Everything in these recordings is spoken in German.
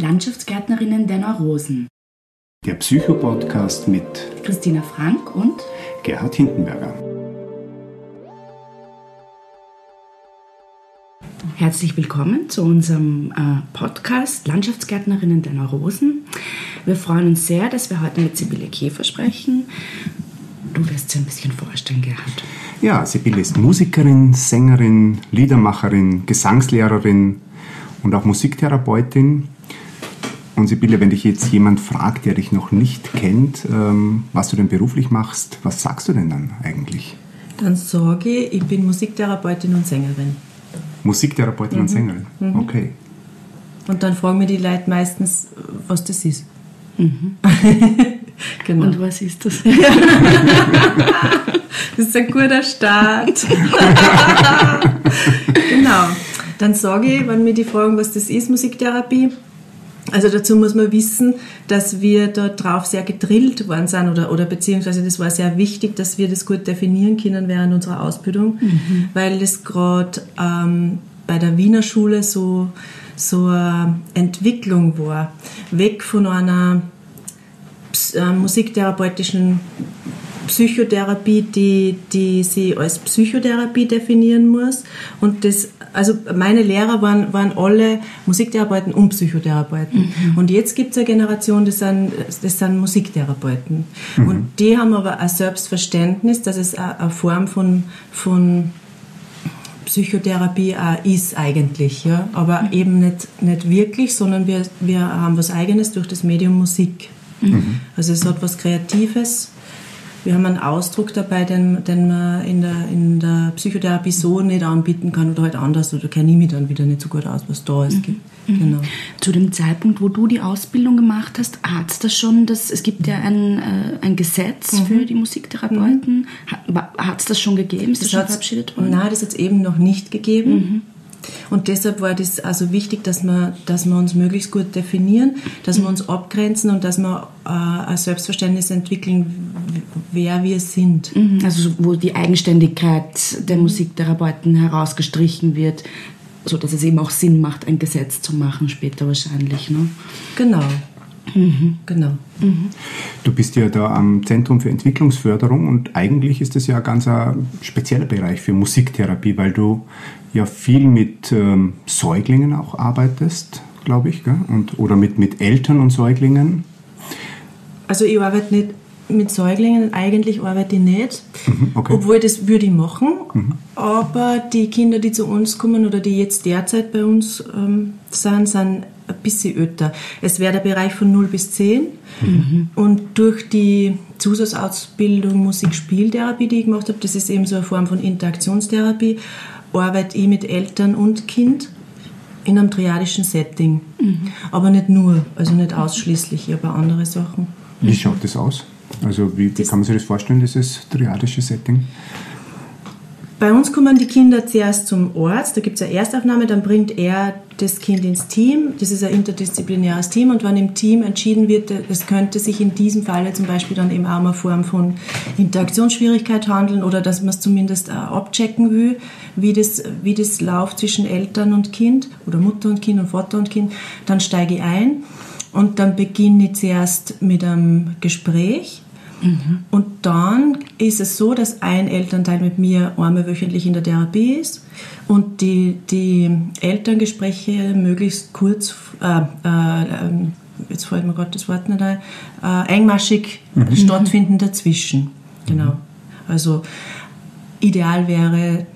Landschaftsgärtnerinnen der Neurosen. Der Psychopodcast mit Christina Frank und Gerhard Hindenberger. Herzlich willkommen zu unserem äh, Podcast Landschaftsgärtnerinnen der Neurosen. Wir freuen uns sehr, dass wir heute mit Sibylle Käfer sprechen. Du wirst sie ein bisschen vorstellen, Gerhard. Ja, Sibylle ist Musikerin, Sängerin, Liedermacherin, Gesangslehrerin und auch Musiktherapeutin. Und Sibylle, wenn dich jetzt jemand fragt, der dich noch nicht kennt, ähm, was du denn beruflich machst, was sagst du denn dann eigentlich? Dann sage ich, ich bin Musiktherapeutin und Sängerin. Musiktherapeutin mhm. und Sängerin, mhm. okay. Und dann fragen mir die Leute meistens, was das ist. Mhm. genau. Und was ist das? das ist ein guter Start. genau. Dann sage ich, wenn mir die fragen, was das ist, Musiktherapie, also dazu muss man wissen, dass wir dort drauf sehr gedrillt worden sind oder, oder beziehungsweise das war sehr wichtig, dass wir das gut definieren können während unserer Ausbildung, mhm. weil das gerade ähm, bei der Wiener Schule so, so eine Entwicklung war. Weg von einer äh, musiktherapeutischen Psychotherapie, die, die sie als Psychotherapie definieren muss. Und das, also meine Lehrer waren, waren alle Musiktherapeuten und Psychotherapeuten. Mhm. Und jetzt gibt es eine Generation, das sind, das sind Musiktherapeuten. Mhm. Und die haben aber ein Selbstverständnis, dass es eine Form von, von Psychotherapie auch ist eigentlich, ja. Aber mhm. eben nicht, nicht wirklich, sondern wir, wir haben was Eigenes durch das Medium Musik. Mhm. Also es hat was Kreatives wir haben einen Ausdruck dabei, den, den man in der, in der Psychotherapie so nicht anbieten kann oder halt anders oder kenne ich mich dann wieder nicht so gut aus, was da ist. Mhm. Genau. Zu dem Zeitpunkt, wo du die Ausbildung gemacht hast, hat es das schon, das, es gibt ja ein, äh, ein Gesetz mhm. für die Musiktherapeuten, mhm. hat es das schon gegeben? Ist das, das schon verabschiedet worden? Nein, das hat es eben noch nicht gegeben. Mhm. Und deshalb war das also wichtig, dass wir, dass wir uns möglichst gut definieren, dass wir uns abgrenzen und dass wir äh, ein Selbstverständnis entwickeln, wer wir sind. Mhm. Also wo die Eigenständigkeit der Musiktherapeuten herausgestrichen wird, so dass es eben auch Sinn macht, ein Gesetz zu machen später wahrscheinlich. Ne? Genau. Mhm. Genau. Mhm. Du bist ja da am Zentrum für Entwicklungsförderung und eigentlich ist das ja ein ganz ein spezieller Bereich für Musiktherapie, weil du ja viel mit ähm, Säuglingen auch arbeitest, glaube ich, gell? Und, oder mit, mit Eltern und Säuglingen. Also ich arbeite nicht mit Säuglingen, eigentlich arbeite ich nicht, mhm, okay. obwohl das würde ich machen, mhm. aber die Kinder, die zu uns kommen oder die jetzt derzeit bei uns ähm, sind, sind ein bisschen älter. Es wäre der Bereich von 0 bis 10 mhm. und durch die Zusatzausbildung Musik-Spieltherapie, die ich gemacht habe, das ist eben so eine Form von Interaktionstherapie, arbeite ich mit Eltern und Kind in einem triadischen Setting. Mhm. Aber nicht nur, also nicht ausschließlich, ich habe andere Sachen. Wie schaut das aus? Also wie, wie kann man sich das vorstellen, dieses triadische Setting? Bei uns kommen die Kinder zuerst zum Arzt, da gibt es eine Erstaufnahme, dann bringt er das Kind ins Team. Das ist ein interdisziplinäres Team und wenn im Team entschieden wird, es könnte sich in diesem Falle zum Beispiel dann eben auch eine Form von Interaktionsschwierigkeit handeln oder dass man es zumindest abchecken will, wie das, wie das läuft zwischen Eltern und Kind oder Mutter und Kind und Vater und Kind, dann steige ich ein. Und dann beginne ich zuerst mit einem Gespräch Mhm. Und dann ist es so, dass ein Elternteil mit mir einmal wöchentlich in der Therapie ist und die, die Elterngespräche möglichst kurz, äh, äh, jetzt fällt mir gerade das Wort nicht ein, äh, engmaschig mhm. stattfinden dazwischen. Genau. Also ideal wäre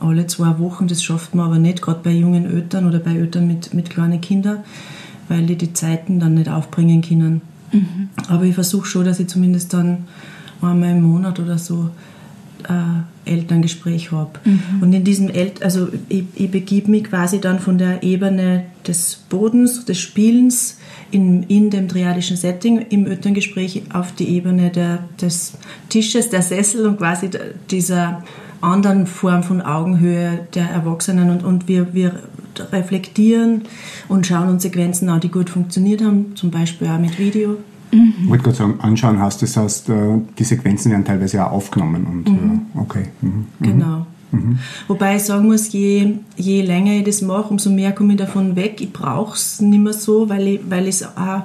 alle zwei Wochen, das schafft man aber nicht, gerade bei jungen Eltern oder bei Eltern mit, mit kleinen Kindern, weil die die Zeiten dann nicht aufbringen können. Mhm. Aber ich versuche schon, dass ich zumindest dann einmal im Monat oder so äh, Elterngespräch habe. Mhm. Und in diesem El also ich, ich begib mich quasi dann von der Ebene des Bodens, des Spielens in, in dem triadischen Setting im Elterngespräch auf die Ebene der, des Tisches, der Sessel und quasi dieser anderen Form von Augenhöhe der Erwachsenen und, und wir, wir reflektieren und schauen uns Sequenzen an, die gut funktioniert haben, zum Beispiel auch mit Video. Mhm. Ich wollte gerade sagen, anschauen hast, das heißt, äh, die Sequenzen werden teilweise auch aufgenommen. Und, mhm. okay. Mhm. mhm. Genau. Wobei ich sagen muss, je, je länger ich das mache, umso mehr komme ich davon weg. Ich brauche es nicht mehr so, weil ich, weil ich es auch,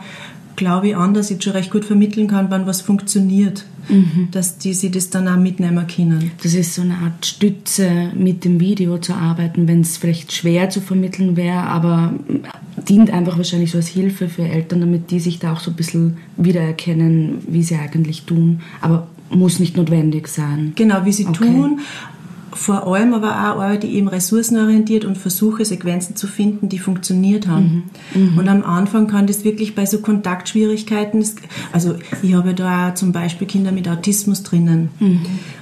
glaube ich, anders jetzt schon recht gut vermitteln kann, wann was funktioniert. Dass die sich das dann auch mitnehmen können. Das ist so eine Art Stütze, mit dem Video zu arbeiten, wenn es vielleicht schwer zu vermitteln wäre, aber dient einfach wahrscheinlich so als Hilfe für Eltern, damit die sich da auch so ein bisschen wiedererkennen, wie sie eigentlich tun. Aber muss nicht notwendig sein. Genau, wie sie Okay. tun. Vor allem aber auch arbeite ich eben ressourcenorientiert und versuche Sequenzen zu finden, die funktioniert haben. Und am Anfang kann das wirklich bei so Kontaktschwierigkeiten, also ich habe da auch zum Beispiel Kinder mit Autismus drinnen.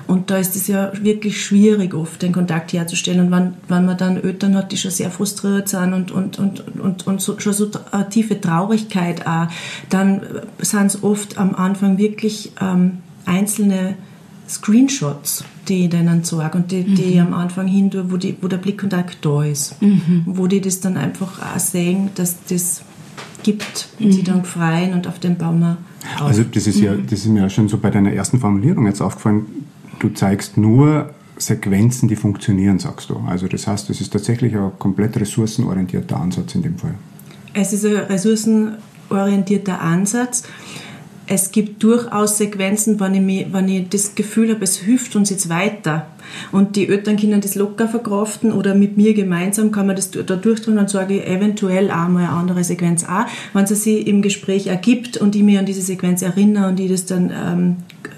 Und da ist es ja wirklich schwierig oft, den Kontakt herzustellen. Und wenn, wenn man dann Eltern hat, die schon sehr frustriert sind und, und, und, und, und so, schon so eine tiefe Traurigkeit auch, dann sind es oft am Anfang wirklich ähm, einzelne Screenshots, die ich denen zeige und die, die ich am Anfang hin tue, wo, die, wo der Blickkontakt da ist. Wo die das dann einfach auch sehen, dass das gibt und sie dann freuen und auf den Baum auch Also das ist ja, das ist mir ja schon so bei deiner ersten Formulierung jetzt aufgefallen. Du zeigst nur Sequenzen, die funktionieren, sagst du. Also das heißt, das ist tatsächlich ein komplett ressourcenorientierter Ansatz in dem Fall. Es ist ein ressourcenorientierter Ansatz. Es gibt durchaus Sequenzen, wenn ich, mich, wenn ich das Gefühl habe, es hilft uns jetzt weiter. Und die Eltern können das locker verkraften oder mit mir gemeinsam kann man das da durchtun und sage ich eventuell auch mal eine andere Sequenz auch, wenn es sich im Gespräch ergibt und ich mich an diese Sequenz erinnere und ich das dann ähm,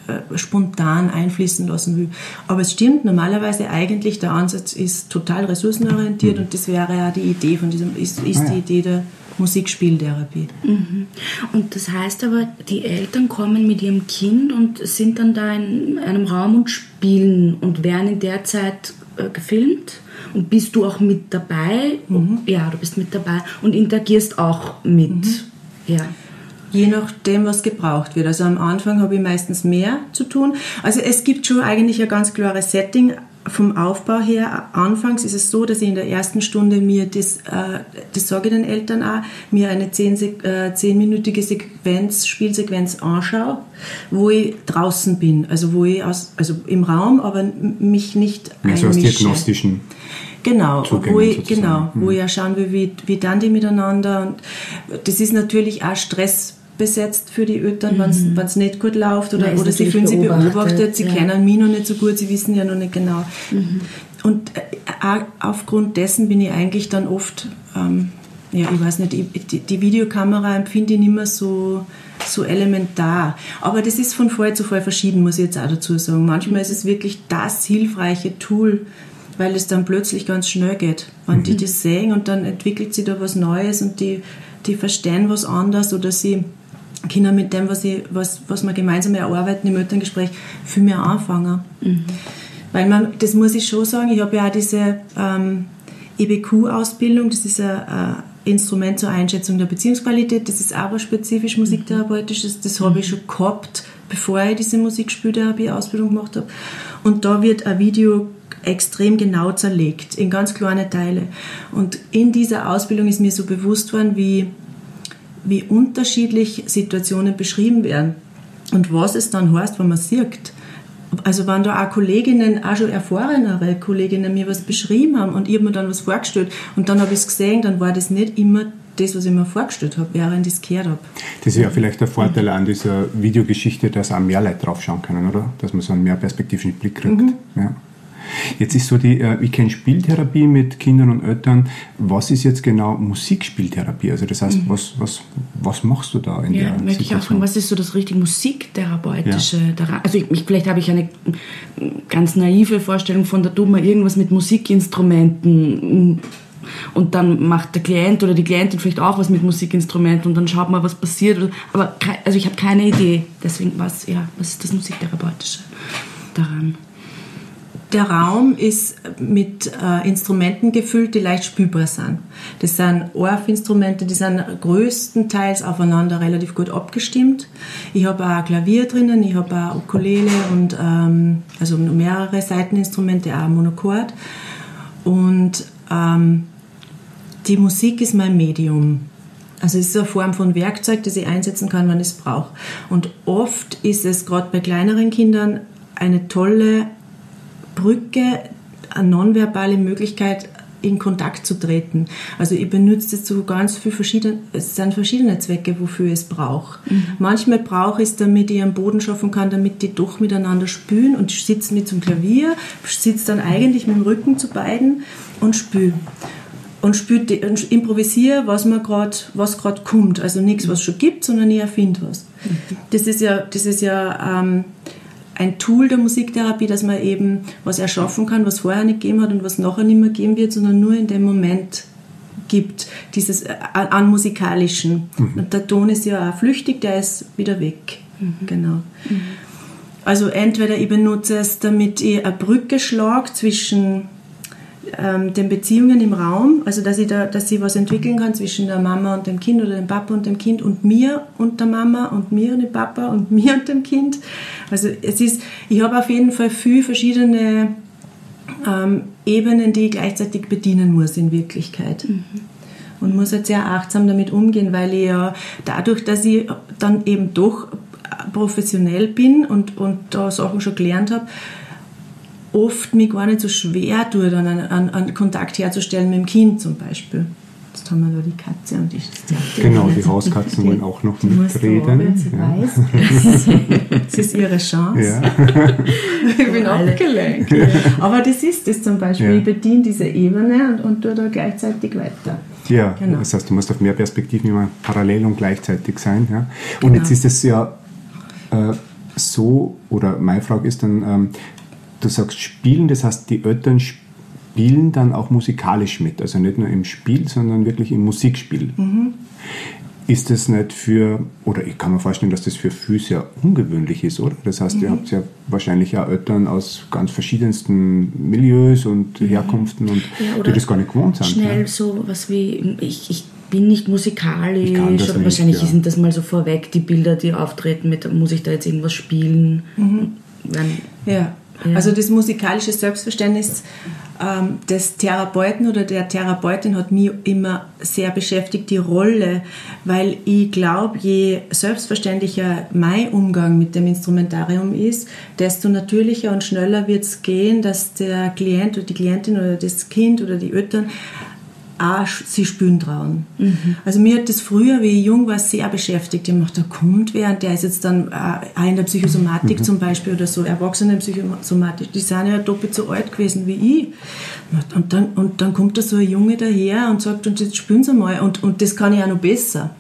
äh, spontan einfließen lassen will. Aber es stimmt, normalerweise eigentlich der Ansatz ist total ressourcenorientiert und das wäre ja die Idee von diesem, ist, ist Ah, die Idee der Musikspieltherapie. Und das heißt aber, die Eltern kommen mit ihrem Kind und sind dann da in einem Raum und spielen und werden in der Zeit äh, gefilmt. Und bist du auch mit dabei? Ja, du bist mit dabei und interagierst auch mit. Ja. Je nachdem, was gebraucht wird. Also am Anfang habe ich meistens mehr zu tun. Also es gibt schon eigentlich ein ganz klares Setting. Vom Aufbau her, anfangs ist es so, dass ich in der ersten Stunde mir das, äh, das sage ich den Eltern auch, mir eine äh, zehnminütige Sequenz, Spielsequenz anschaue, wo ich draußen bin, also wo ich aus, also im Raum, aber mich nicht Mehr so aus einmische. diagnostischen. Genau, Zugängen wo ich, sozusagen. genau, wo ich ja schauen will, wie, wie dann die miteinander. Und das ist natürlich auch stressbesetzt für die Eltern, wenn es nicht gut läuft oder, oder sie fühlen sich beobachtet, beobachtet, sie ja. kennen mich noch nicht so gut, sie wissen ja noch nicht genau. Und äh, aufgrund dessen bin ich eigentlich dann oft, ähm, ja, ich weiß nicht, ich, die, die Videokamera empfinde ich nicht mehr so, so elementar. Aber das ist von Fall zu Fall verschieden, muss ich jetzt auch dazu sagen. Manchmal ist es wirklich das hilfreiche Tool, weil es dann plötzlich ganz schnell geht. Wenn die das sehen und dann entwickelt sich da was Neues und die, die verstehen was anderes oder sie können mit dem, was, ich, was, was wir gemeinsam erarbeiten im Elterngespräch, viel mehr anfangen. Weil man, das muss ich schon sagen, ich habe ja auch diese ähm, EBQ-Ausbildung, das ist ein, ein Instrument zur Einschätzung der Beziehungsqualität, das ist aber spezifisch musiktherapeutisch, das, das habe ich schon gehabt, bevor ich diese Musikspieltherapie-Ausbildung gemacht habe. Und da wird ein Video extrem genau zerlegt, in ganz kleine Teile. Und in dieser Ausbildung ist mir so bewusst worden, wie, wie unterschiedlich Situationen beschrieben werden und was es dann heißt, wenn man sieht. Also wenn da auch Kolleginnen, auch schon erfahrenere Kolleginnen mir was beschrieben haben und ich habe mir dann was vorgestellt und dann habe ich es gesehen, dann war das nicht immer das, was ich mir vorgestellt habe, während ich es gehört habe. Das ist ja vielleicht der Vorteil an dieser Videogeschichte, dass auch mehr Leute drauf schauen können, oder? Dass man so einen mehr perspektivischen Blick kriegt. Ja. Jetzt ist so die, äh, ich kenne Spieltherapie mit Kindern und Eltern. Was ist jetzt genau Musikspieltherapie? Also das heißt, was, was, was machst du da in Ja, der möchte ich auch Situation? fragen, was ist so das richtig Musiktherapeutische daran? Also ich, ich, vielleicht habe ich eine ganz naive Vorstellung von, da tut man irgendwas mit Musikinstrumenten und dann macht der Klient oder die Klientin vielleicht auch was mit Musikinstrumenten und dann schaut man, was passiert. Aber also ich habe keine Idee. Deswegen was, ja, was ist das Musiktherapeutische daran? Der Raum ist mit äh, Instrumenten gefüllt, die leicht spülbar sind. Das sind Orff-Instrumente, die sind größtenteils aufeinander relativ gut abgestimmt. Ich habe auch Klavier drinnen, ich habe auch Ukulele und ähm, also mehrere Seiteninstrumente, auch Monochord. Und ähm, die Musik ist mein Medium. Also es ist eine Form von Werkzeug, das ich einsetzen kann, wenn ich es brauche. Und oft ist es gerade bei kleineren Kindern eine tolle Brücke eine nonverbale Möglichkeit, in Kontakt zu treten. Also ich benutze es zu ganz viel verschiedene, es sind verschiedene Zwecke, wofür ich es brauche. Mhm. Manchmal brauche ich es, damit ich einen Boden schaffen kann, damit die doch miteinander spülen und ich sitze mit zum Klavier, sitze dann eigentlich mit dem Rücken zu beiden und spüle und, spürt, und improvisiere, was mir gerade was gerade kommt. Also nichts, was es schon gibt, sondern ich erfinde was. Das ist ja, das ist ja ähm, ein Tool der Musiktherapie, dass man eben was erschaffen kann, was vorher nicht gegeben hat und was nachher nicht mehr geben wird, sondern nur in dem Moment gibt, dieses äh, an musikalischen. Mhm. Und der Ton ist ja auch flüchtig, der ist wieder weg. Mhm. Genau. Mhm. Also entweder ich benutze es, damit ich eine Brücke schlage zwischen ähm, den Beziehungen im Raum, also dass ich, da, dass ich was entwickeln kann zwischen der Mama und dem Kind oder dem Papa und dem Kind und mir und der Mama und mir und dem Papa und mir und dem Kind. Also es ist, ich habe auf jeden Fall viele verschiedene ähm, Ebenen, die ich gleichzeitig bedienen muss in Wirklichkeit. Mhm. Und muss halt sehr achtsam damit umgehen, weil ich ja dadurch, dass ich dann eben doch professionell bin und, und da Sachen schon gelernt habe, oft mich gar nicht so schwer tue, dann einen, einen, einen Kontakt herzustellen mit dem Kind zum Beispiel. Jetzt haben wir da die Katze und die Zerte. Genau, die Hauskatzen wollen auch noch mitreden. Wenn sie ja. weiß. Das ist ihre Chance. Ja. ich bin abgelenkt. Aber das ist es zum Beispiel. Ja. Ich bediene diese Ebene und, und tue da gleichzeitig weiter. Ja, genau. das heißt, du musst auf mehr Perspektiven immer parallel und gleichzeitig sein. Ja? Und genau. jetzt ist es ja äh, so, oder meine Frage ist dann, ähm, du sagst spielen, das heißt, die Eltern spielen dann auch musikalisch mit. Also nicht nur im Spiel, sondern wirklich im Musikspiel. Mhm. Ist das nicht für, oder ich kann mir vorstellen, dass das für viele sehr ungewöhnlich ist, oder? Das heißt, mhm. ihr habt ja wahrscheinlich auch Eltern aus ganz verschiedensten Milieus und mhm. Herkunften und ja, die das gar nicht gewohnt sind. Schnell ja. so was wie, ich, ich bin nicht musikalisch, aber wahrscheinlich nicht, ja. sind das mal so vorweg, die Bilder, die auftreten, mit, muss ich da jetzt irgendwas spielen? Mhm. Wenn, ja. Also das musikalische Selbstverständnis ähm, des Therapeuten oder der Therapeutin hat mich immer sehr beschäftigt, die Rolle, weil ich glaube, je selbstverständlicher mein Umgang mit dem Instrumentarium ist, desto natürlicher und schneller wird es gehen, dass der Klient oder die Klientin oder das Kind oder die Eltern auch sie spüren trauen. Mhm. Also mir hat das früher, wie ich jung war, sehr beschäftigt. Ich dachte, da kommt wer und der ist jetzt dann auch in der Psychosomatik mhm. zum Beispiel oder so, Erwachsene Psychosomatik, die sind ja doppelt so alt gewesen wie ich. Und dann, und dann kommt da so ein Junge daher und sagt, und jetzt spüren sie mal und, und das kann ich auch noch besser.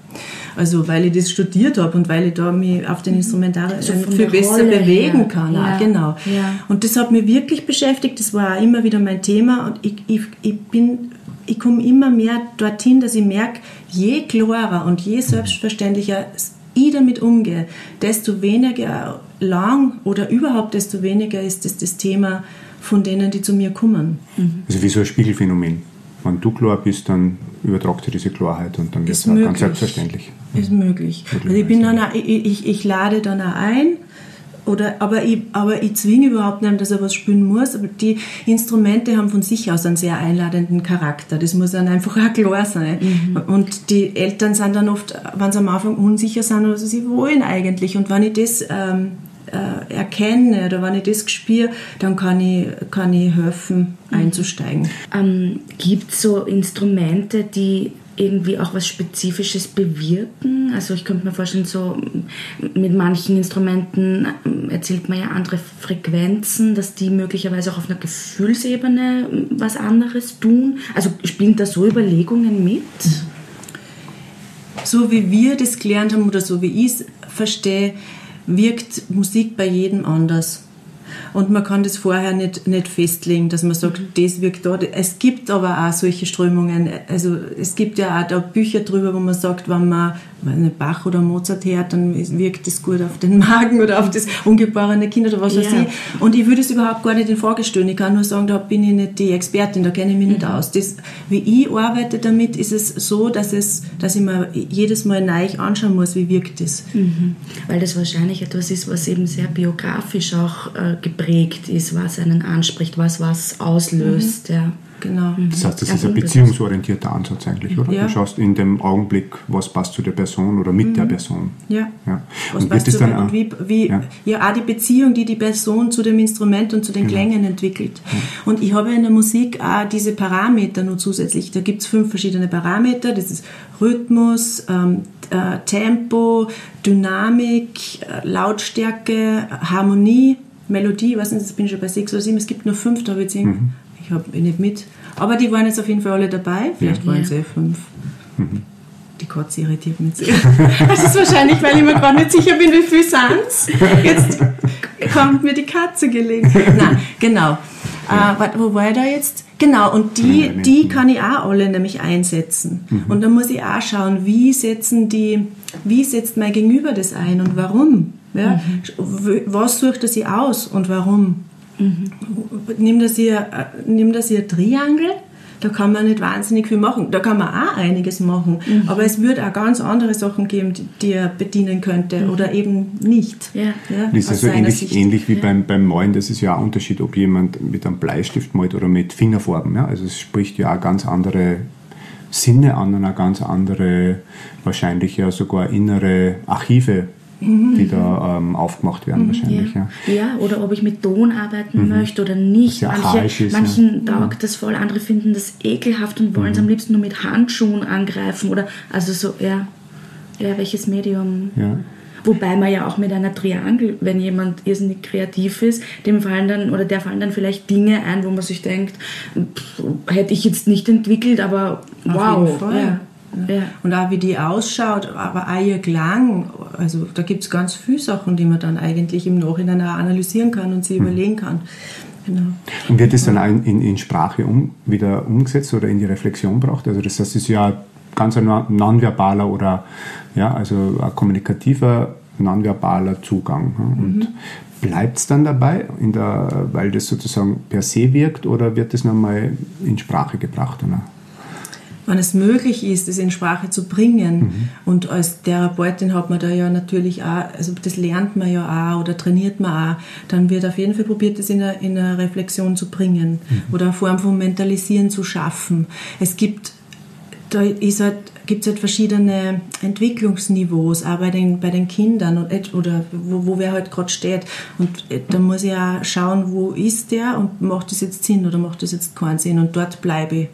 Also weil ich das studiert habe und weil ich da mich auf den Instrumentarium also viel besser Rolle bewegen her. kann. Ja. Auch, genau. Ja. Und das hat mich wirklich beschäftigt. Das war auch immer wieder mein Thema und ich, ich, ich bin ich komme immer mehr dorthin, dass ich merke, je klarer und je selbstverständlicher ich damit umgehe, desto weniger lang oder überhaupt desto weniger ist das das Thema von denen, die zu mir kommen. Mhm. Also wie so ein Spiegelphänomen. Wenn du klar bist, dann übertragt sich diese Klarheit und dann wird es ganz selbstverständlich. Ist möglich. Also ich, bin dann auch, ich, ich, ich lade dann auch ein oder, aber, ich, aber ich zwinge überhaupt nicht, dass er was spielen muss. Aber die Instrumente haben von sich aus einen sehr einladenden Charakter. Das muss dann einfach auch klar sein. Mhm. Und die Eltern sind dann oft, wenn sie am Anfang unsicher sind, was sie wollen eigentlich. Und wenn ich das ähm, äh, erkenne oder wenn ich das spüre, dann kann ich, kann ich helfen, mhm. einzusteigen. Ähm, Gibt es so Instrumente, die irgendwie auch was Spezifisches bewirken. Also ich könnte mir vorstellen, so mit manchen Instrumenten ähm, erzählt man ja andere Frequenzen, dass die möglicherweise auch auf einer Gefühlsebene ähm, was anderes tun. Also spielen da so Überlegungen mit? So wie wir das gelernt haben oder so wie ich es verstehe, wirkt Musik bei jedem anders. Und man kann das vorher nicht, nicht festlegen, dass man sagt, mhm. das wirkt da. Es gibt aber auch solche Strömungen. Also es gibt ja auch da Bücher drüber, wo man sagt, wenn man wenn Bach oder Mozart hört, dann wirkt das gut auf den Magen oder auf das ungeborene Kind oder was weiß ja. ich. Und ich würde es überhaupt gar nicht in Frage stellen. Ich kann nur sagen, da bin ich nicht die Expertin, da kenne ich mich mhm. nicht aus. Das, wie ich arbeite damit, ist es so, dass, es, dass ich mir jedes Mal neu anschauen muss, wie wirkt das. Mhm. Weil das wahrscheinlich etwas ist, was eben sehr biografisch auch äh, geprägt ist, was einen anspricht, was was auslöst. Mhm. Ja. genau. Das heißt, das Ja, ist ein beziehungsorientierter Ansatz eigentlich, oder? Ja. Du schaust in dem Augenblick, was passt zu der Person oder mit der Person. Ja. Ja. Was Und weißt wird das du, dann auch, und wie, wie, Ja. ja. auch die Beziehung, die die Person zu dem Instrument und zu den Klängen entwickelt. Und ich habe in der Musik auch diese Parameter nur zusätzlich. Da gibt es fünf verschiedene Parameter. Das ist Rhythmus, ähm, äh, Tempo, Dynamik, äh, Lautstärke, Harmonie, Melodie. Ich weiß nicht, jetzt bin ich schon bei sechs oder sieben. Es gibt nur fünf, da habe ich, jetzt ich habe nicht mit. Aber die waren jetzt auf jeden Fall alle dabei. Vielleicht waren Ja. es eh fünf. Die Katze irritiert mich sehr. Das ist wahrscheinlich, weil ich mir gerade nicht sicher bin, wie viel sind's. Jetzt kommt mir die Katze gelegen. Nein, genau. Äh, warte, wo war ich da jetzt? Genau, und die, Ja, die kann ich auch alle nämlich einsetzen. Und dann muss ich auch schauen, wie setzen die, wie setzt mein Gegenüber das ein und warum? Ja? W- Was sucht er sich aus und warum? Nimm das hier, äh, nimm das hier Triangel, da kann man nicht wahnsinnig viel machen. Da kann man auch einiges machen. Aber es wird auch ganz andere Sachen geben, die, die er bedienen könnte oder eben nicht. Ja. Das ist also ähnlich, Sicht. ähnlich wie beim, beim Malen, das ist ja auch ein Unterschied, ob jemand mit einem Bleistift malt oder mit Fingerfarben. Ja? Also es spricht ja auch ganz andere Sinne an und auch ganz andere, wahrscheinlich ja sogar innere Archive, die da ähm, aufgemacht werden wahrscheinlich. Ja. Ja, oder ob ich mit Ton arbeiten möchte oder nicht. Manche, ist, manchen taugt das voll, andere finden das ekelhaft und wollen es am liebsten nur mit Handschuhen angreifen oder also so, ja, ja welches Medium. Ja. Wobei man ja auch mit einer Triangel, wenn jemand irrsinnig kreativ ist, dem fallen dann oder der fallen dann vielleicht Dinge ein, wo man sich denkt, pff, hätte ich jetzt nicht entwickelt, aber wow. jeden Fall. Ja. Ja. Und auch wie die ausschaut, aber auch ihr Klang. Also da gibt es ganz viele Sachen, die man dann eigentlich im Nachhinein auch analysieren kann und sich überlegen kann. Genau. Und wird das dann auch in, in, Sprache um, wieder umgesetzt oder in die Reflexion braucht? Also das heißt, es ist ja ganz ein non- nonverbaler oder ja, also ein kommunikativer, nonverbaler Zugang. ja. Und bleibt es dann dabei, in der, weil das sozusagen per se wirkt, oder wird das nochmal in Sprache gebracht? Oder? Wenn es möglich ist, es in Sprache zu bringen. Und als Therapeutin hat man da ja natürlich auch, also das lernt man ja auch oder trainiert man auch, dann wird auf jeden Fall probiert, das in eine, in eine Reflexion zu bringen oder eine Form von Mentalisieren zu schaffen. Es gibt da ist halt, gibt es halt verschiedene Entwicklungsniveaus, auch bei den, bei den Kindern und, oder wo, wo wer halt gerade steht. Und äh, da muss ich auch schauen, wo ist der und macht das jetzt Sinn oder macht das jetzt keinen Sinn und dort bleibe ich.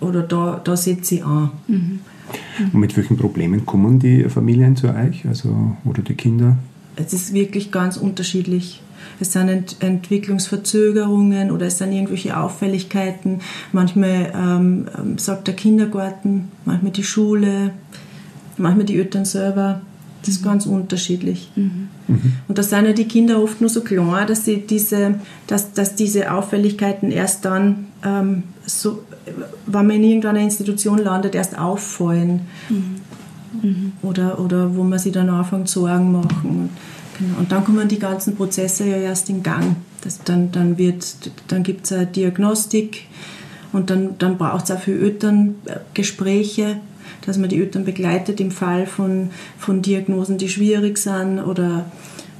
Oder da, da setze ich an. Und mit welchen Problemen kommen die Familien zu euch, also, oder die Kinder? Es ist wirklich ganz unterschiedlich. Es sind Ent Entwicklungsverzögerungen oder es sind irgendwelche Auffälligkeiten. Manchmal ähm, ähm, sagt der Kindergarten, manchmal die Schule, manchmal die Eltern selber. Das ist ganz unterschiedlich. Und da sind ja die Kinder oft nur so klein, dass, sie diese, dass, dass diese Auffälligkeiten erst dann, ähm, so, wenn man in irgendeiner Institution landet, erst auffallen. Oder, oder wo man sich dann anfängt Sorgen machen. Genau. Und dann kommen die ganzen Prozesse ja erst in Gang. Das, dann dann, dann gibt es eine Diagnostik und dann, dann braucht es auch für Eltern äh, Gespräche, dass man die Eltern begleitet im Fall von, von Diagnosen, die schwierig sind oder,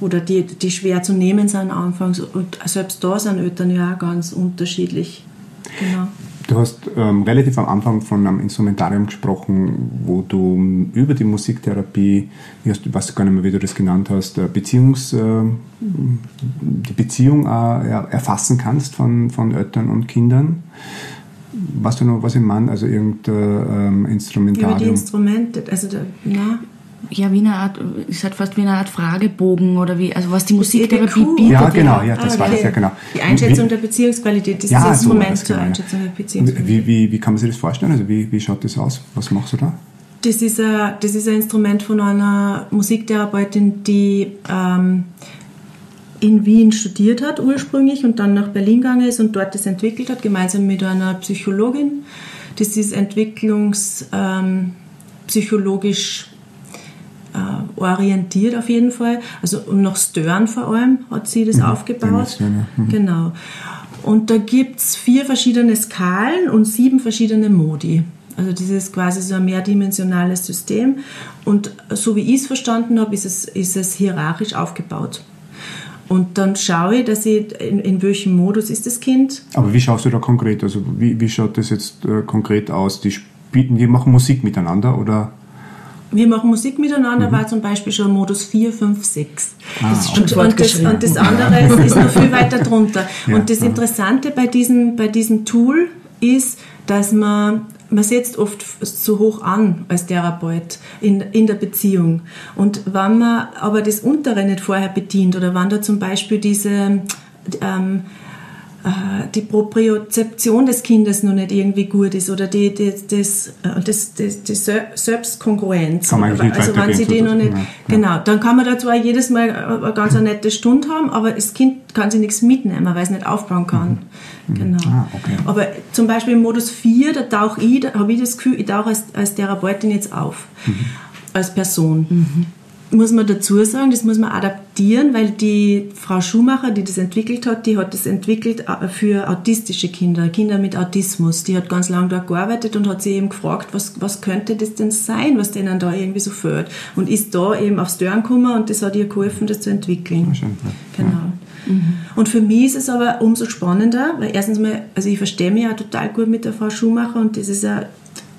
oder die, die schwer zu nehmen sind anfangs. Und selbst da sind Eltern ja auch ganz unterschiedlich. Genau. Du hast ähm, relativ am Anfang von einem Instrumentarium gesprochen, wo du ähm, über die Musiktherapie, ich weiß gar nicht mehr, wie du das genannt hast, äh, Beziehungs, äh, die Beziehung äh, erfassen kannst von, von Eltern und Kindern. Weißt du noch, was ich meine? Also irgendein ähm, Über die Instrumentarium. Instrumente, also der, na, Ja, wie eine Art, ist halt fast wie eine Art Fragebogen oder wie, also was die Musiktherapie EDQ. bietet. Ja, genau, ja, das Ah, war okay. das, ja, genau. Die Einschätzung Wie- der Beziehungsqualität, das Ja, ist das so war Instrument das, zur genau, ja. Einschätzung der Beziehungsqualität. Wie, wie, wie kann man sich das vorstellen? Also wie, wie schaut das aus? Was machst du da? Das ist, ein, das ist ein Instrument von einer Musiktherapeutin, die ähm, in Wien studiert hat ursprünglich und dann nach Berlin gegangen ist und dort das entwickelt hat, gemeinsam mit einer Psychologin. Das ist entwicklungs, ähm, psychologisch äh, orientiert auf jeden Fall. Also und nach Stern vor allem hat sie das aufgebaut. Dennis Stern, ja. Mhm. Genau. Und da gibt es vier verschiedene Skalen und sieben verschiedene Modi. Also das ist quasi so ein mehrdimensionales System. Und so wie ich es verstanden habe, ist es, ist es hierarchisch aufgebaut. Und dann schaue ich, dass ich, in, in welchem Modus ist das Kind. Aber wie schaust du da konkret? Also wie, wie schaut das jetzt äh, konkret aus? Die spielen, die machen Musik miteinander oder? Wir machen Musik miteinander, war zum Beispiel schon Modus 4, 5, 6. Ah, Das ist schon Und, und, das, und das andere ist noch viel weiter drunter. Ja, und das. Interessante bei diesem, bei diesem Tool ist, dass man, man setzt oft so hoch an als Therapeut in, in der Beziehung. Und wenn man aber das Untere nicht vorher bedient oder wenn da zum Beispiel diese ähm, äh, die Propriozeption des Kindes noch nicht irgendwie gut ist oder die, die, das, äh, das, das, die Sel- Selbstkongruenz. Kann man nicht also wenn sie die noch nicht, ja. genau, dann kann man da zwar jedes Mal eine ganz eine nette Stunde haben, aber das Kind kann sich nichts mitnehmen, weil es nicht aufbauen kann. Genau. Ah, okay. Aber zum Beispiel im Modus 4, da tauche ich, da habe ich das Gefühl, ich tauche als, als Therapeutin jetzt auf. Als Person. Muss man dazu sagen, das muss man adaptieren, weil die Frau Schumacher, die das entwickelt hat, die hat das entwickelt äh, für autistische Kinder, Kinder mit Autismus. Die hat ganz lange dort gearbeitet und hat sich eben gefragt, was, was könnte das denn sein, was denen da irgendwie so fehlt. Und ist da eben aufs Dörren gekommen und das hat ihr geholfen, das zu entwickeln. Ja. Genau. Und für mich ist es aber umso spannender, weil erstens mal, also ich verstehe mich ja total gut mit der Frau Schumacher und das ist ja,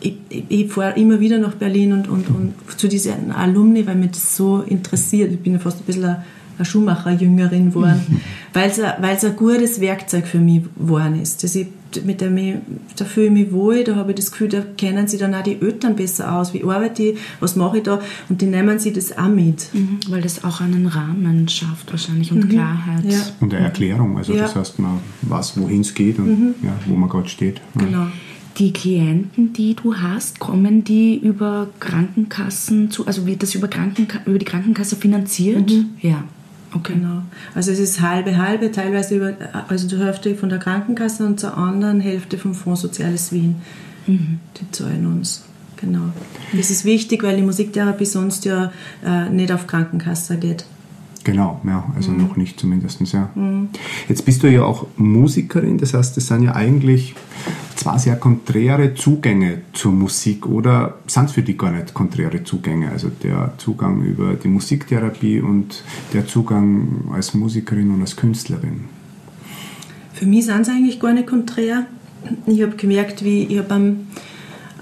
ich, ich, ich fahre immer wieder nach Berlin und, und, und zu diesen Alumni, weil mich das so interessiert. Ich bin ja fast ein bisschen eine, eine Schumacher-Jüngerin geworden, weil es ein, gutes Werkzeug für mich geworden ist. Das ich, mit dem ich, da fühle ich mich wohl, da habe ich das Gefühl, da kennen sie dann auch die Eltern besser aus. Wie arbeite ich, was mache ich da? Und die nehmen sie das auch mit. Mhm, weil das auch einen Rahmen schafft wahrscheinlich und Klarheit. Ja. Und eine Erklärung, also Ja. das heißt, man weiß, wohin es geht und ja, wo man gerade steht. Genau. Die Klienten, die du hast, kommen die über Krankenkassen zu, also wird das über, Krankenka über die Krankenkasse finanziert? Ja, okay. Genau. Also es ist halbe halbe, teilweise über, also zur Hälfte von der Krankenkasse und zur anderen Hälfte vom Fonds Soziales Wien. Die zahlen uns. Genau. Das ist wichtig, weil die Musiktherapie sonst ja äh, nicht auf Krankenkasse geht. Genau, ja, also Mhm. noch nicht zumindest. Ja. Jetzt bist du ja auch Musikerin, das heißt, das sind ja eigentlich zwar sehr konträre Zugänge zur Musik oder sind es für dich gar nicht konträre Zugänge? Also der Zugang über die Musiktherapie und der Zugang als Musikerin und als Künstlerin. Für mich sind es eigentlich gar nicht konträr. Ich habe gemerkt, wie ich habe am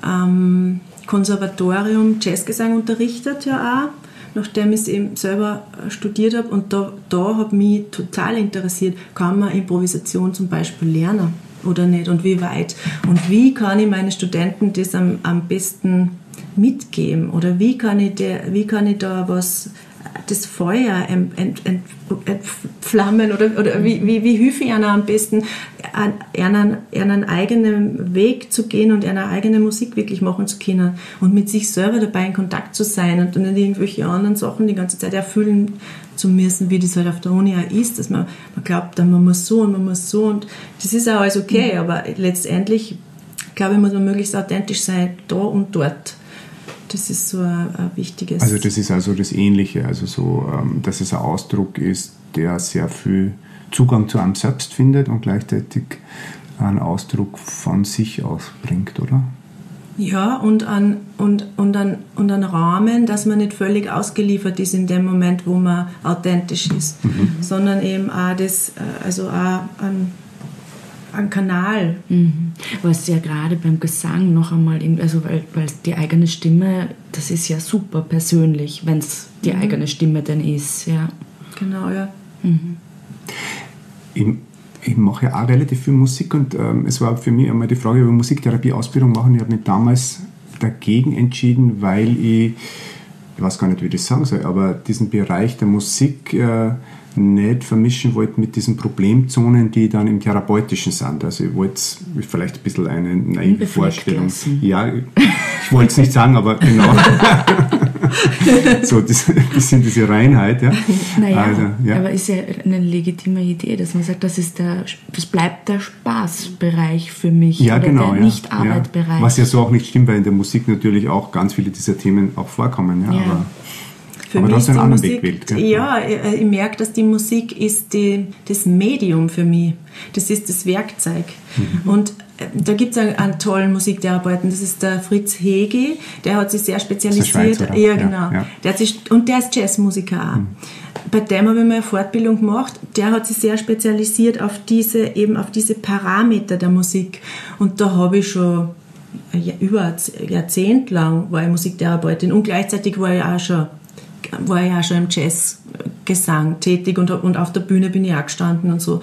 am Konservatorium Jazzgesang unterrichtet ja auch, nachdem ich es eben selber äh, studiert habe. Und da, da hat mich total interessiert, kann man Improvisation zum Beispiel lernen oder nicht und wie weit? Und wie kann ich meinen Studenten das am, am besten mitgeben? Oder wie kann ich, der, wie kann ich da was das Feuer ent, ent, ent, entflammen oder, oder wie, wie, wie hilfe ich einer am besten, einen, einen eigenen Weg zu gehen und eine eigene Musik wirklich machen zu können und mit sich selber dabei in Kontakt zu sein und nicht irgendwelche anderen Sachen die ganze Zeit erfüllen zu müssen, wie das halt auf der Uni auch ist, dass man, man glaubt, dann man muss so und man muss so und das ist auch alles okay, aber letztendlich glaube ich, muss man möglichst authentisch sein, da und dort. Das ist so ein, ein wichtiges. Also das ist also das Ähnliche, also so, ähm, dass es ein Ausdruck ist, der sehr viel Zugang zu einem selbst findet und gleichzeitig einen Ausdruck von sich ausbringt, oder? Ja, und an, und, und, an, und an Rahmen, dass man nicht völlig ausgeliefert ist in dem Moment, wo man authentisch ist, sondern eben auch das, äh, also auch ein, ein Kanal. Mhm. Was ja gerade beim Gesang noch einmal, irgendwie- also weil, weil die eigene Stimme, das ist ja super persönlich, wenn es die eigene Stimme denn ist, ja. Genau, ja. Ich, ich mache ja auch relativ viel Musik und ähm, es war für mich einmal die Frage über Musiktherapie-Ausbildung machen. Ich habe mich damals dagegen entschieden, weil ich, ich weiß gar nicht, wie ich das sagen soll, aber diesen Bereich der Musik äh, nicht vermischen wollte mit diesen Problemzonen, die dann im Therapeutischen sind. Also ich wollte es vielleicht ein bisschen eine naive Vorstellung. lassen. Ja, ich wollte es nicht sagen, aber genau. so, das, ein bisschen diese Reinheit. Ja. Naja, Also, ja. aber ist ja eine legitime Idee, dass man sagt, das, ist der, das bleibt der Spaßbereich für mich Ja, oder genau. der ja. Nicht-Arbeitbereich. Ja. Was ja so auch nicht stimmt, weil in der Musik natürlich auch ganz viele dieser Themen auch vorkommen. Ja, Ja. Aber, Für aber mich du hast einen anderen Weg gewählt. Gell? Ja, ich, ich merke, dass die Musik ist die, das Medium für mich. Das ist das Werkzeug. Mhm. Und äh, da gibt es einen, einen tollen Musiktherapeuten, das ist der Fritz Hege, der hat sich sehr spezialisiert. Schweizer, ja, ja, genau. ja. Der hat sich, und der ist Jazzmusiker auch. bei dem habe ich mal eine Fortbildung gemacht. Der hat sich sehr spezialisiert auf diese, eben auf diese Parameter der Musik. Und da habe ich schon über ein Jahrzehnt lang war ich Musiktherapeutin und gleichzeitig war ich auch schon, war auch schon im Jazzgesang tätig und, und auf der Bühne bin ich auch gestanden und so.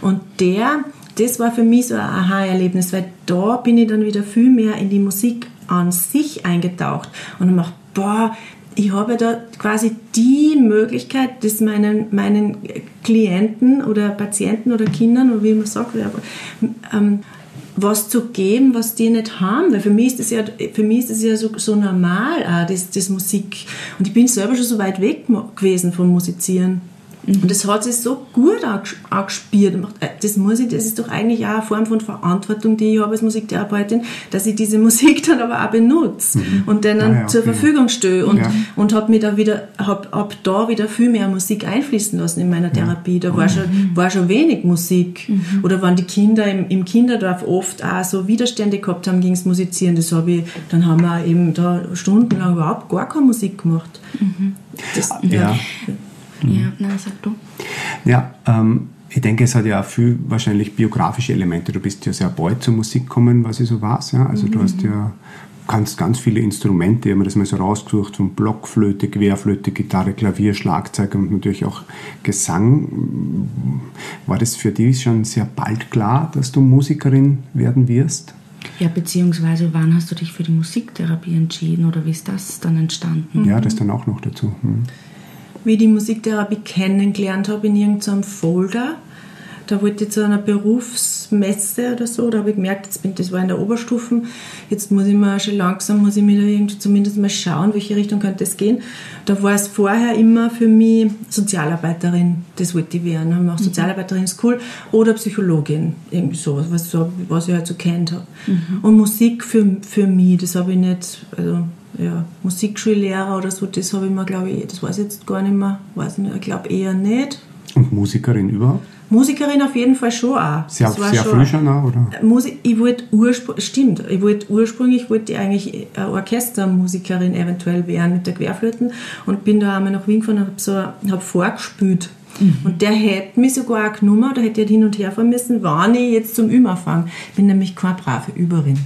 Und der, das war für mich so ein Aha-Erlebnis, weil da bin ich dann wieder viel mehr in die Musik an sich eingetaucht und habe gedacht, boah, ich habe da quasi die Möglichkeit, das meinen, meinen Klienten oder Patienten oder Kindern, oder wie man sagt, ähm, was zu geben, was die nicht haben. Weil für mich ist das ja, für mich ist das ja so, so normal, auch, das, das Musik. Und ich bin selber schon so weit weg gewesen vom Musizieren. Und das hat sich so gut angespielt. Äh, das, muss ich, das ist doch eigentlich auch eine Form von Verantwortung, die ich habe als Musiktherapeutin, dass ich diese Musik dann aber auch benutze mhm. und denen ah, ja, zur okay. Verfügung stehe. Und, ja. und habe da wieder, hab, hab da wieder viel mehr Musik einfließen lassen in meiner Therapie. Da war, mhm. schon, war schon wenig Musik. Mhm. Oder wenn die Kinder im, im Kinderdorf oft auch so Widerstände gehabt haben gegen das Musizieren, das habe ich, dann haben wir eben da stundenlang überhaupt gar keine Musik gemacht. Mhm. Das, ja. Mhm. Ja, na, sag du. Ja, ähm, ich denke, es hat ja auch viel wahrscheinlich biografische Elemente. Du bist ja sehr bald zur Musik gekommen, was ich so weiß. Ja? Also mhm. du hast ja kannst ganz viele Instrumente, ich habe mir das mal so rausgesucht, von Blockflöte, Querflöte, Gitarre, Klavier, Schlagzeug und natürlich auch Gesang. War das für dich schon sehr bald klar, dass du Musikerin werden wirst? Ja, beziehungsweise wann hast du dich für die Musiktherapie entschieden oder wie ist das dann entstanden? Ja, das dann auch noch dazu. Hm wie ich die Musiktherapie kennengelernt habe in irgendeinem Folder. Da wollte ich zu einer Berufsmesse oder so, da habe ich gemerkt, jetzt bin, das war in der Oberstufen, jetzt muss ich mal schon langsam, muss ich mir da irgendwie zumindest mal schauen, welche Richtung könnte es gehen. Da war es vorher immer für mich Sozialarbeiterin, das wollte ich werden. Haben auch mhm. Sozialarbeiterin ist cool oder Psychologin, irgendwie sowas, was, so, was ich halt so kennt habe. Mhm. Und Musik für, für mich, das habe ich nicht, also ja, Musikschullehrer oder so, das habe ich mir, glaube ich, das weiß ich jetzt gar nicht mehr, weiß nicht, ich glaube eher nicht. Und Musikerin überhaupt? Musikerin auf jeden Fall schon auch. Sehr, sehr früh schon auch, oder? Musik, ich wollte ursprünglich, stimmt, ich wollte ursprünglich wollte ich eigentlich Orchestermusikerin eventuell werden mit der Querflöten und bin da einmal nach Wien gefahren und habe so, hab vorgespielt. Mhm. Und der hätte mich sogar auch genommen, da hätte ich halt hin und her fahren müssen, wann ich jetzt zum Üben anfange. Ich bin nämlich keine brave Überin.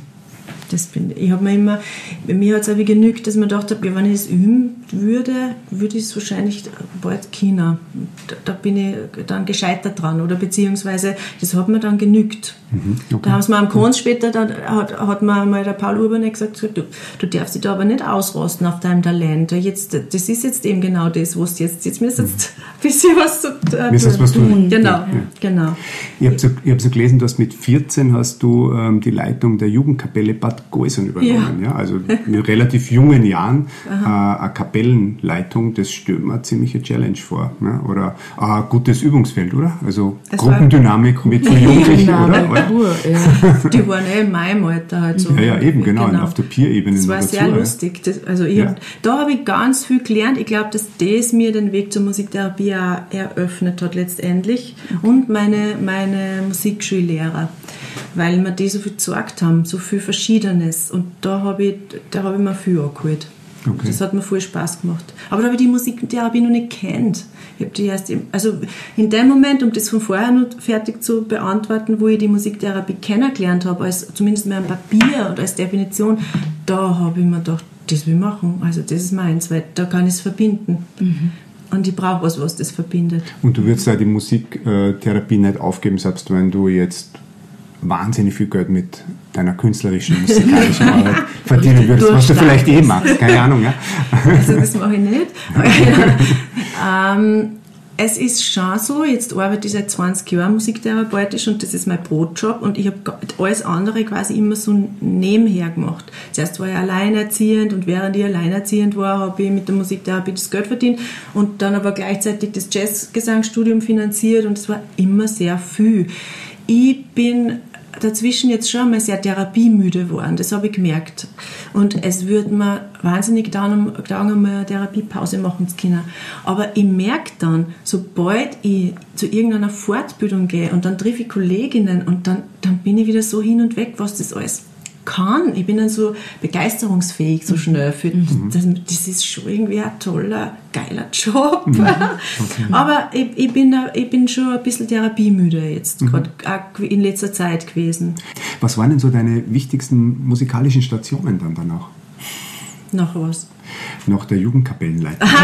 Das bin, ich habe mir immer, mir hat es aber genügt, dass man dachte, ja, wenn ich es üben würde, würde ich es wahrscheinlich bald China. Da, da, bin ich dann gescheitert dran oder beziehungsweise das hat mir dann genügt. Mhm, okay. Da haben sie mir am Kons später, dann hat, hat mir mal der Paul Urbanek gesagt, du, du darfst dich da aber nicht ausrosten auf deinem Talent. Jetzt, das ist jetzt eben genau das, was jetzt, jetzt müsst jetzt ein bisschen was zu äh, was tun. Genau, ja. genau. Ich habe so, hab so gelesen, dass mit 14 hast du ähm, die Leitung der Jugendkapelle Bad Goisern übernommen. Ja. ja? Also mit relativ jungen Jahren äh, eine Kapellenleitung, das stellt mir eine ziemliche Challenge vor. Ne? Oder ein gutes Übungsfeld, oder? Also das Gruppendynamik mit so Jugendlichen, oder? Pur, ja. Die waren eh in meinem Alter halt so. Ja, ja, eben, genau, genau. auf der Peer-Ebene. Das war dazu, sehr lustig. Das, also ich ja. hab, da habe ich ganz viel gelernt. Ich glaube, dass das mir den Weg zur Musiktherapie auch eröffnet hat letztendlich. Und meine, meine Musikschullehrer. Weil mir die so viel gesagt haben, so viel Verschiedenes. Und da habe ich, da hab ich mir viel angeholt. Okay. Das hat mir voll Spaß gemacht. Aber da habe ich die Musik, die habe ich noch nicht kennt. Ich habe die erst, also in dem Moment, um das von vorher noch fertig zu beantworten, wo ich die Musiktherapie kennengelernt habe, als zumindest mehr ein Papier oder als Definition, da habe ich mir gedacht, das will ich machen. Also das ist meins, weil da kann ich es verbinden. Mhm. Und ich brauche was, was das verbindet. Und du würdest ja die Musiktherapie nicht aufgeben, selbst wenn du jetzt wahnsinnig viel Geld mit deiner künstlerischen, musikalischen Arbeit verdienen würdest, was du vielleicht eh machst, keine Ahnung. Ja? Also das mache ich nicht. ähm, es ist schon so, jetzt arbeite ich seit 20 Jahren musiktherapeutisch und das ist mein Brotjob und ich habe alles andere quasi immer so nebenher gemacht. Zuerst war ich alleinerziehend und während ich alleinerziehend war, habe ich mit der Musiktherapie das Geld verdient und dann aber gleichzeitig das Jazzgesangsstudium finanziert und es war immer sehr viel. Ich bin dazwischen jetzt schon mal sehr therapiemüde geworden, das habe ich gemerkt. Und es würde mir wahnsinnig dauern, mal eine Therapiepause machen zu können. Aber ich merke dann, sobald ich zu irgendeiner Fortbildung gehe und dann treffe ich Kolleginnen und dann, dann bin ich wieder so hin und weg, was das alles kann. Ich bin dann so begeisterungsfähig, so schnell. Für, das, das ist schon irgendwie ein toller, geiler Job. Aber ich, ich, bin, ich bin schon ein bisschen therapiemüde jetzt, gerade auch in letzter Zeit gewesen. Was waren denn so deine wichtigsten musikalischen Stationen dann danach? Nach was? Nach der Jugendkapellenleitung.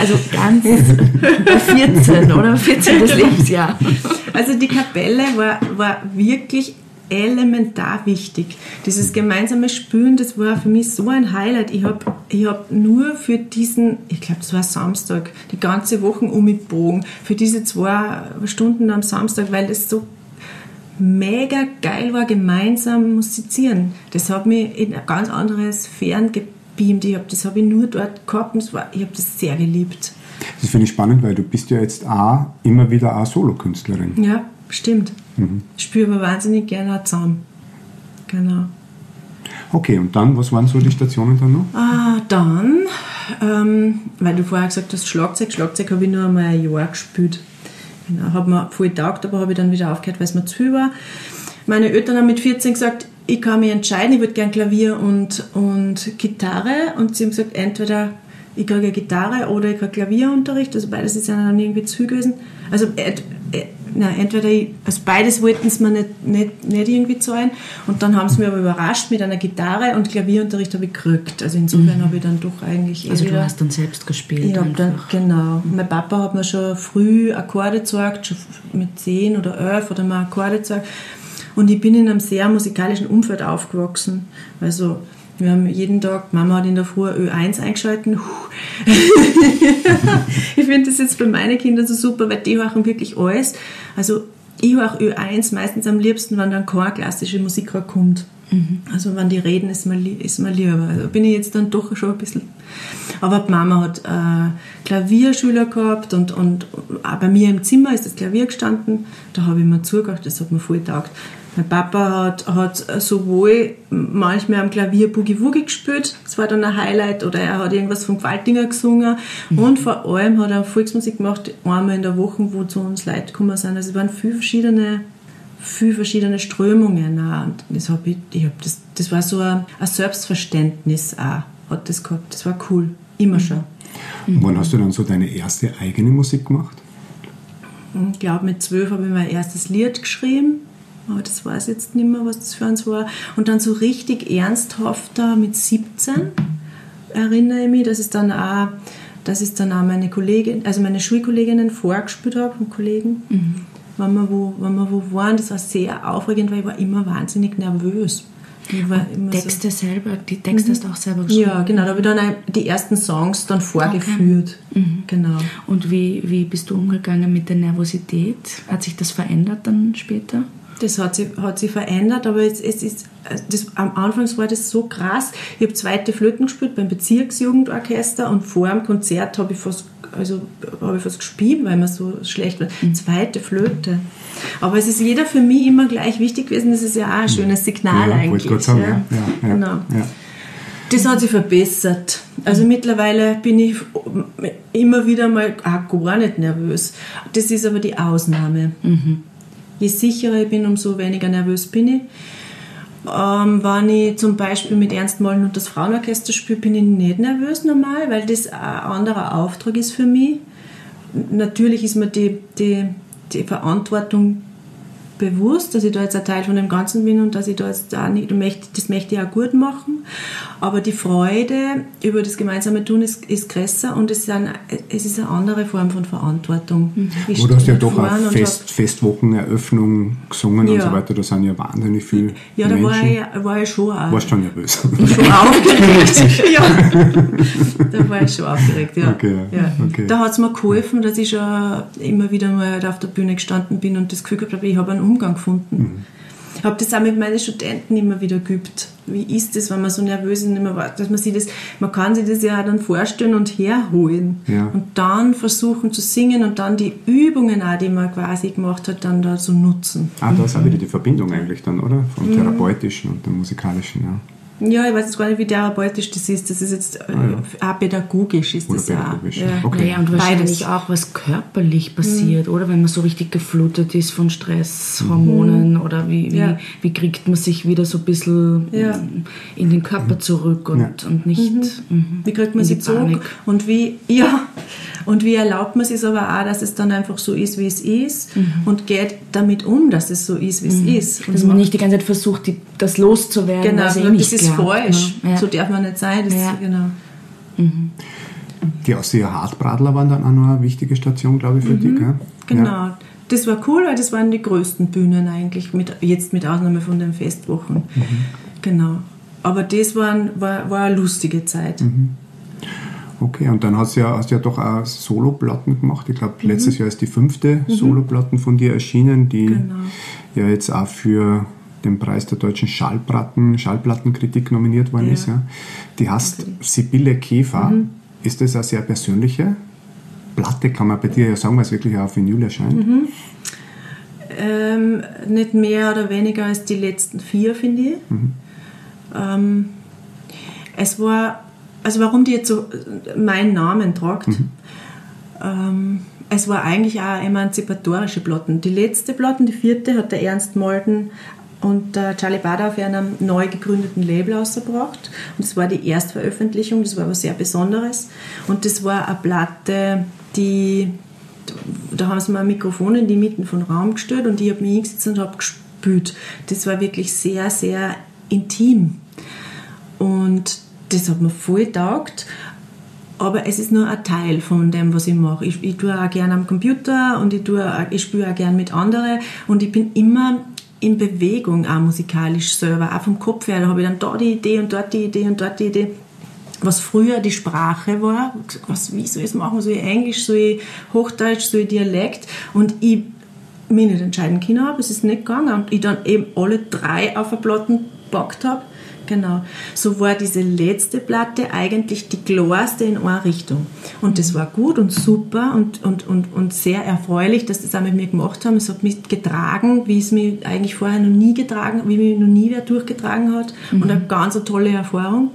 Also ganz bei 14 oder 14. Lebensjahr. Also die Kapelle war, war wirklich elementar wichtig. Dieses gemeinsame Spülen, das war für mich so ein Highlight. Ich habe ich hab nur für diesen, ich glaube, das war Samstag, die ganze Woche umgebogen, für diese zwei Stunden am Samstag, weil das so mega geil war, gemeinsam musizieren. Das hat mich in eine ganz andere Sphären gebeamt. Ich hab, das habe ich nur dort gehabt und war, ich habe das sehr geliebt. Das finde ich spannend, weil du bist ja jetzt auch immer wieder auch Solokünstlerin. Ja, stimmt. Ich spüre aber wahnsinnig gerne auch zusammen. Genau. Okay, und dann, was waren so die Stationen dann noch? Ah, dann, ähm, weil du vorher gesagt hast, Schlagzeug. Schlagzeug habe ich nur einmal ein Jahr gespielt. Hat mir voll taugt, aber habe ich dann wieder aufgehört, weil es mir zu war. Meine Eltern haben mit 14 gesagt, ich kann mich entscheiden, ich würde gern Klavier und, und Gitarre. Und sie haben gesagt, entweder ich kriege Gitarre oder ich kriege Klavierunterricht. Also beides ist ihnen dann irgendwie zu gewesen. Also äh, nein, entweder ich, also beides wollten sie mir nicht, nicht, nicht irgendwie zahlen. Und dann haben sie mich aber überrascht mit einer Gitarre und Klavierunterricht habe ich gekriegt. Also insofern habe ich dann doch eigentlich eh Also du wieder- hast dann selbst gespielt. ich hab dann, einfach. genau. Mein Papa hat mir schon früh Akkorde gezeigt, schon mit 10 oder 11 oder mal Akkorde gezeigt. Und ich bin in einem sehr musikalischen Umfeld aufgewachsen. Also wir haben jeden Tag, Mama hat in der Früh Ö1 eingeschalten. Ich finde das jetzt bei meinen Kindern so super, weil die hören wirklich alles. Also ich höre Ö1 meistens am liebsten, wenn dann keine klassische Musik kommt. Also wenn die reden, ist mir, ist mir lieber. Also bin ich jetzt dann doch schon ein bisschen... Aber die Mama hat äh, Klavierschüler gehabt und, und auch bei mir im Zimmer ist das Klavier gestanden. Da habe ich mir zugehört, das hat mir voll getaugt. Mein Papa hat, hat sowohl manchmal am Klavier Boogie Woogie gespielt, das war dann ein Highlight, oder er hat irgendwas von Gewaltinger gesungen und vor allem hat er Volksmusik gemacht, einmal in der Woche, wo zu uns Leute gekommen sind. Also es waren viele verschiedene viele verschiedene Strömungen auch. Und das, hab ich, ich hab das, das war so ein, ein Selbstverständnis auch, hat das gehabt. Das war cool, immer schon. Und wann hast du dann so deine erste eigene Musik gemacht? Ich glaube, mit zwölf habe ich mein erstes Lied geschrieben, aber das weiß ich jetzt nicht mehr, was das für eins war. Und dann so richtig ernsthafter mit 17 erinnere ich mich, dass es dann auch, dass es dann auch meine Kollegin, also meine Schulkolleginnen vorgespielt habe und Kollegen. Wenn, wir wo, wenn wir wo waren, das war sehr aufregend, weil ich war immer wahnsinnig nervös. Ich immer so- Texte selber, die Texte hast du auch selber geschrieben. ja, genau, da habe ich dann die ersten Songs dann vorgeführt. Genau. Und wie, wie bist du umgegangen mit der Nervosität? Hat sich das verändert dann später? Das hat sich, hat sich verändert, aber es, es ist, das, am Anfang war das so krass. Ich habe zweite Flöten gespielt beim Bezirksjugendorchester und vor dem Konzert habe ich fast, also, habe ich fast gespielt, weil mir so schlecht war. Zweite Flöte. Aber es ist jeder für mich immer gleich wichtig gewesen. Das ist ja auch ein schönes Signal ja, eigentlich. wollte gerade sagen, ja. ja. ja, Genau. Das hat sich verbessert. Also mittlerweile bin ich immer wieder mal auch gar nicht nervös. Das ist aber die Ausnahme. Je sicherer ich bin, umso weniger nervös bin ich. Ähm, wenn ich zum Beispiel mit Ernst Mollen und das Frauenorchester spiele, bin ich nicht nervös normal, weil das ein anderer Auftrag ist für mich. Natürlich ist mir die, die, die Verantwortung bewusst, dass ich da jetzt ein Teil von dem Ganzen bin und dass ich da jetzt auch nicht, möchte, das möchte ich auch gut machen. Aber die Freude über das gemeinsame Tun ist, ist größer und es ist, ein, es ist eine andere Form von Verantwortung. Ich Aber du hast ja doch auch und Fest, Festwocheneröffnung gesungen und Ja. so weiter. Da sind ja wahnsinnig viele ja, da Menschen. war ich, war ich schon auch Warst schon nervös. schon aufgeregt. ja. Da war ich schon aufgeregt, ja. Okay, ja. okay. Da hat es mir geholfen, dass ich schon immer wieder mal auf der Bühne gestanden bin und das Gefühl gehabt habe, ich habe einen Umgang gefunden. Mhm. Ich habe das auch mit meinen Studenten immer wieder geübt. Wie ist das, wenn man so nervös ist und nicht mehr weiß, dass man sich das, man kann sich das ja auch dann vorstellen und herholen. Ja. Und dann versuchen zu singen und dann die Übungen auch, die man quasi gemacht hat, dann da zu nutzen. ah, da ist auch wieder die Verbindung eigentlich dann, oder? Vom Mhm. Therapeutischen und dem Musikalischen, ja. Ja, ich weiß jetzt gar nicht, wie therapeutisch das ist. Das ist jetzt äh, auch pädagogisch ist Oder das ja. pädagogisch, ja. okay. Naja, und Beides. wahrscheinlich auch, was körperlich passiert, oder? Wenn man so richtig geflutet ist von Stresshormonen oder wie, wie, Ja. wie kriegt man sich wieder so ein bisschen Ja. mm, in den Körper zurück und, Ja. und nicht mhm. Wie kriegt man die zurück? Panik. Und wie, ja, und wie erlaubt man es aber auch, dass es dann einfach so ist, wie es ist und geht damit um, dass es so ist, wie es ist. Und Dass man nicht die ganze Zeit versucht, die, das loszuwerden, Genau, was eh das nicht ist glaubt, falsch. ne? Ja. So darf man nicht sein. Das, Ja. genau. Die Ausseher Hartbradler waren dann auch noch eine wichtige Station, glaube ich, für dich. Gell? Genau. Ja. Das war cool, weil das waren die größten Bühnen eigentlich, mit, jetzt mit Ausnahme von den Festwochen. Genau. Aber das waren, war, war eine lustige Zeit. Okay, und dann hast du ja, hast ja doch auch Soloplatten gemacht. Ich glaube, letztes Jahr ist die fünfte Soloplatten von dir erschienen, die Genau. ja jetzt auch für den Preis der deutschen Schallplatten, Schallplattenkritik nominiert worden Ja. ist. Ja. Die heißt Sibylle Käfer. Ist das eine sehr persönliche Platte, kann man bei dir ja sagen, weil es wirklich auch auf Vinyl erscheint? Ähm, nicht mehr oder weniger als die letzten vier, finde ich. Ähm, es war, also warum die jetzt so äh, meinen Namen tragt, ähm, es war eigentlich auch eine emanzipatorische Platten. Die letzte Platten, die vierte, hat der Ernst Molden und der Charlie Bader auf einem neu gegründeten Label ausgebracht. Und das war die Erstveröffentlichung, das war was sehr Besonderes. Und das war eine Platte, die da haben sie mir ein Mikrofon in die Mitten von Raum gestellt und ich habe mich hingesetzt und habe gespielt. Das war wirklich sehr, sehr intim. Und das hat mir voll taugt. Aber es ist nur ein Teil von dem, was ich mache. Ich, ich tue auch gerne am Computer und ich, ich spiele auch gerne mit anderen. Und ich bin immer in Bewegung, auch musikalisch selber. Auch vom Kopf her. Da habe ich dann da die Idee und dort die Idee und dort die Idee was früher die Sprache war, was, wie soll ich es machen, soll ich Englisch, soll ich Hochdeutsch, soll ich Dialekt und ich mich nicht entscheiden können habe, es ist nicht gegangen und ich dann eben alle drei auf der Platte gepackt habe. Genau. So war diese letzte Platte eigentlich die klarste in eine Richtung. Und das war gut und super und, und, und, und sehr erfreulich, dass das auch mit mir gemacht haben. Es hat mich getragen, wie es mich eigentlich vorher noch nie getragen, wie mich noch nie wer durchgetragen hat. Und eine ganz eine tolle Erfahrung.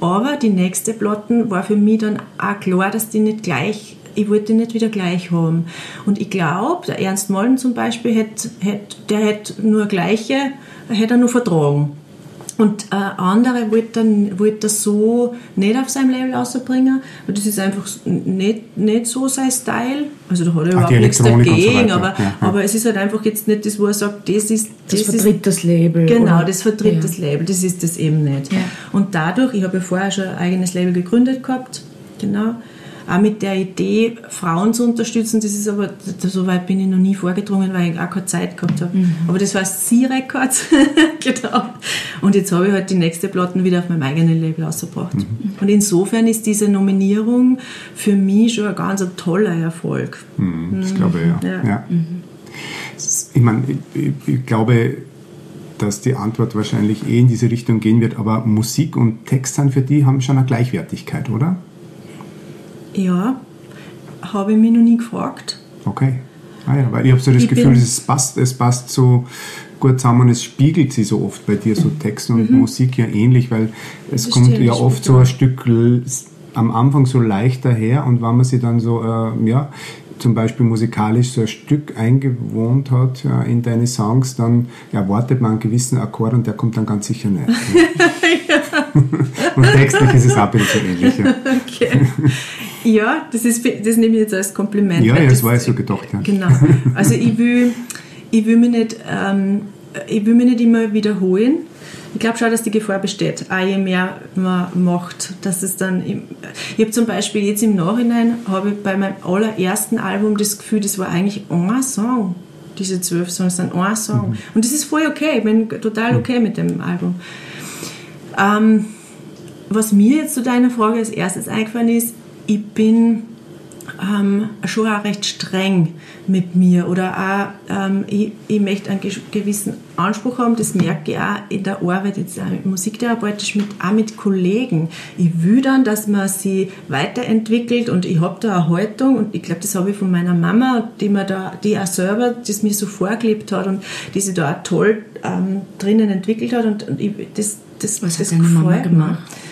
Aber die nächste Platten war für mich dann auch klar, dass die nicht gleich ich wollte die nicht wieder gleich haben. Und ich glaube, der Ernst Mollen zum Beispiel, hätt, hätt, der hätte nur gleiche, hätte er nur vertragen. Und äh, andere wollte dann wollte das so nicht auf seinem Label rausbringen, weil das ist einfach nicht, nicht so sein Style. Also da hat er überhaupt nichts so dagegen, weiter. aber, Ja, ja. aber es ist halt einfach jetzt nicht das, wo er sagt, das ist Das, ist, vertritt das Label. Genau, oder? das vertritt Ja. das Label, das ist das eben nicht. Ja. Und dadurch, ich habe ja vorher schon ein eigenes Label gegründet gehabt, genau, auch mit der Idee, Frauen zu unterstützen, das ist aber, so weit bin ich noch nie vorgedrungen, weil ich auch keine Zeit gehabt habe. Mhm. Aber das war Sie Records, genau. Und jetzt habe ich halt die nächste Platten wieder auf meinem eigenen Label rausgebracht. Mhm. Und insofern ist diese Nominierung für mich schon ein ganz ein toller Erfolg. Hm, Das glaube ich, ja. Ja. ja. Ich meine, ich, ich, ich glaube, dass die Antwort wahrscheinlich eh in diese Richtung gehen wird, aber Musik und Text sind für die haben schon eine Gleichwertigkeit, oder? Ja, habe ich mich noch nie gefragt. Okay. Ah ja, weil ich habe so das Ich Gefühl, es passt, es passt so gut zusammen und es spiegelt sich so oft bei dir, so Text und Musik ja ähnlich, weil es Das kommt ja oft so ein Stück am Anfang so leicht daher und wenn man sich dann so, äh, ja, zum Beispiel musikalisch so ein Stück eingewohnt hat ja, in deine Songs, dann erwartet man einen gewissen Akkord und der kommt dann ganz sicher nicht. Ja. und textlich ist es auch ein bisschen so ähnlich. Ja, Okay. Ja, das, ist, das nehme ich jetzt als Kompliment. ja, ja das war ja so gedacht. Ja. Genau. Also ich will, ich will mich nicht, ähm, ich will mich nicht immer wiederholen. Ich glaube schon, dass die Gefahr besteht, auch je mehr man macht, dass es dann, im, ich habe zum Beispiel jetzt im Nachhinein, habe ich bei meinem allerersten Album das Gefühl, das war eigentlich ein Song. Diese zwölf Songs sind ein Song. Und das ist voll okay, ich bin total okay mit dem Album. Ähm, was mir jetzt zu deiner Frage als erstes eingefallen ist, ich bin ähm, schon auch recht streng mit mir oder auch, ähm, ich, ich möchte einen gewissen Anspruch haben, das merke ich auch in der Arbeit, jetzt auch musiktherapeutisch, mit, auch mit Kollegen. Ich will dann, dass man sie weiterentwickelt und ich habe da eine Haltung und ich glaube, das habe ich von meiner Mama, die mir da, die auch selber, das mir so vorgelebt hat und die sich da auch toll ähm, drinnen entwickelt hat und, und ich, das, das, Was das hat deine Mama gemacht? Äh,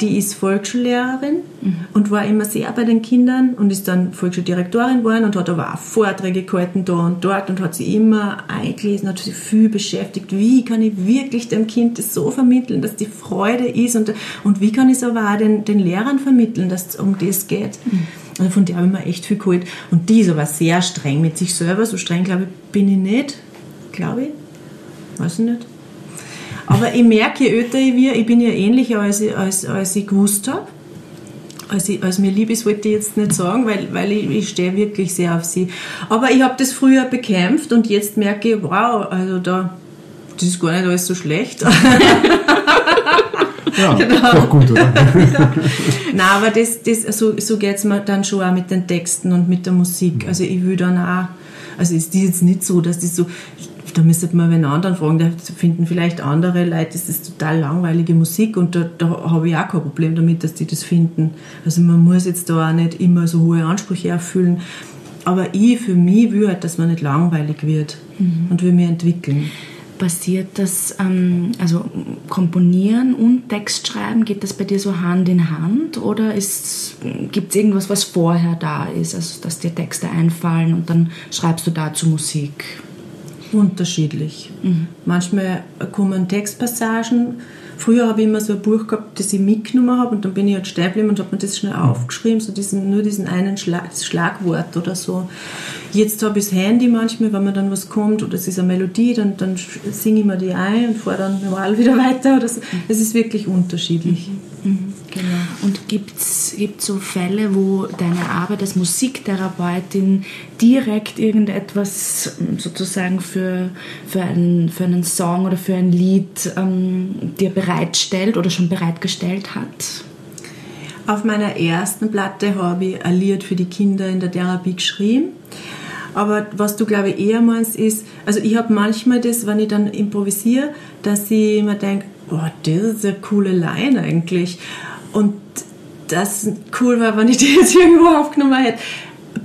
die ist Volksschullehrerin mhm. und war immer sehr bei den Kindern und ist dann Volksschuldirektorin geworden und hat aber auch Vorträge gehalten da und dort und hat sich immer eingelesen, hat sich viel beschäftigt, wie kann ich wirklich dem Kind das so vermitteln, dass die Freude ist und, und wie kann ich es aber auch den, den Lehrern vermitteln, dass es um das geht. Mhm. Also von der habe ich mir echt viel geholt. Und die ist aber sehr streng mit sich selber. So streng, glaube ich, bin ich nicht. Glaube ich. Weiß ich nicht. Aber ich merke, je älter ich werde, ich bin ja ähnlicher, als ich, als, als ich gewusst habe. Als, ich, als mir lieb ist, wollte ich jetzt nicht sagen, weil, weil ich, ich stehe wirklich sehr auf sie. Aber ich habe das früher bekämpft und jetzt merke ich, wow, also da, das ist gar nicht alles so schlecht. Ja, genau. doch gut, oder? ja. Nein, aber das, das, so, so geht es mir dann schon auch mit den Texten und mit der Musik. Also ich will dann auch, also ist das jetzt nicht so, dass das so, da müsste man einen anderen fragen, da finden vielleicht andere Leute, das ist total langweilige Musik und da, da habe ich auch kein Problem damit, dass die das finden. Also man muss jetzt da auch nicht immer so hohe Ansprüche erfüllen. Aber ich für mich will halt, dass man nicht langweilig wird mhm. und will mich entwickeln. Passiert das, ähm, also Komponieren und Text schreiben, geht das bei dir so Hand in Hand oder gibt es irgendwas, was vorher da ist, also dass dir Texte einfallen und dann schreibst du dazu Musik? Unterschiedlich. Mhm. Manchmal kommen Textpassagen. Früher habe ich immer so ein Buch gehabt, das ich mitgenommen habe und dann bin ich halt stehen geblieben und habe mir das schnell mhm. aufgeschrieben, so diesen, nur diesen einen Schlag, Schlagwort oder so. Jetzt habe ich das Handy manchmal, wenn mir dann was kommt oder es ist eine Melodie, dann, dann singe ich mir die ein und fahre dann normal wieder weiter. Oder so. Mhm. Es ist wirklich unterschiedlich. Mhm. mhm. Genau. Und gibt es so Fälle, wo deine Arbeit als Musiktherapeutin direkt irgendetwas ähm, sozusagen für, für, einen, für einen Song oder für ein Lied ähm, dir bereitstellt oder schon bereitgestellt hat? Auf meiner ersten Platte habe ich ein Lied für die Kinder in der Therapie geschrieben. Aber was du, glaube ich, eher meinst, ist, also ich habe manchmal das, wenn ich dann improvisiere, dass ich mir denke, boah, das ist eine coole Line eigentlich. Und das cool war, wenn ich die jetzt irgendwo aufgenommen hätte.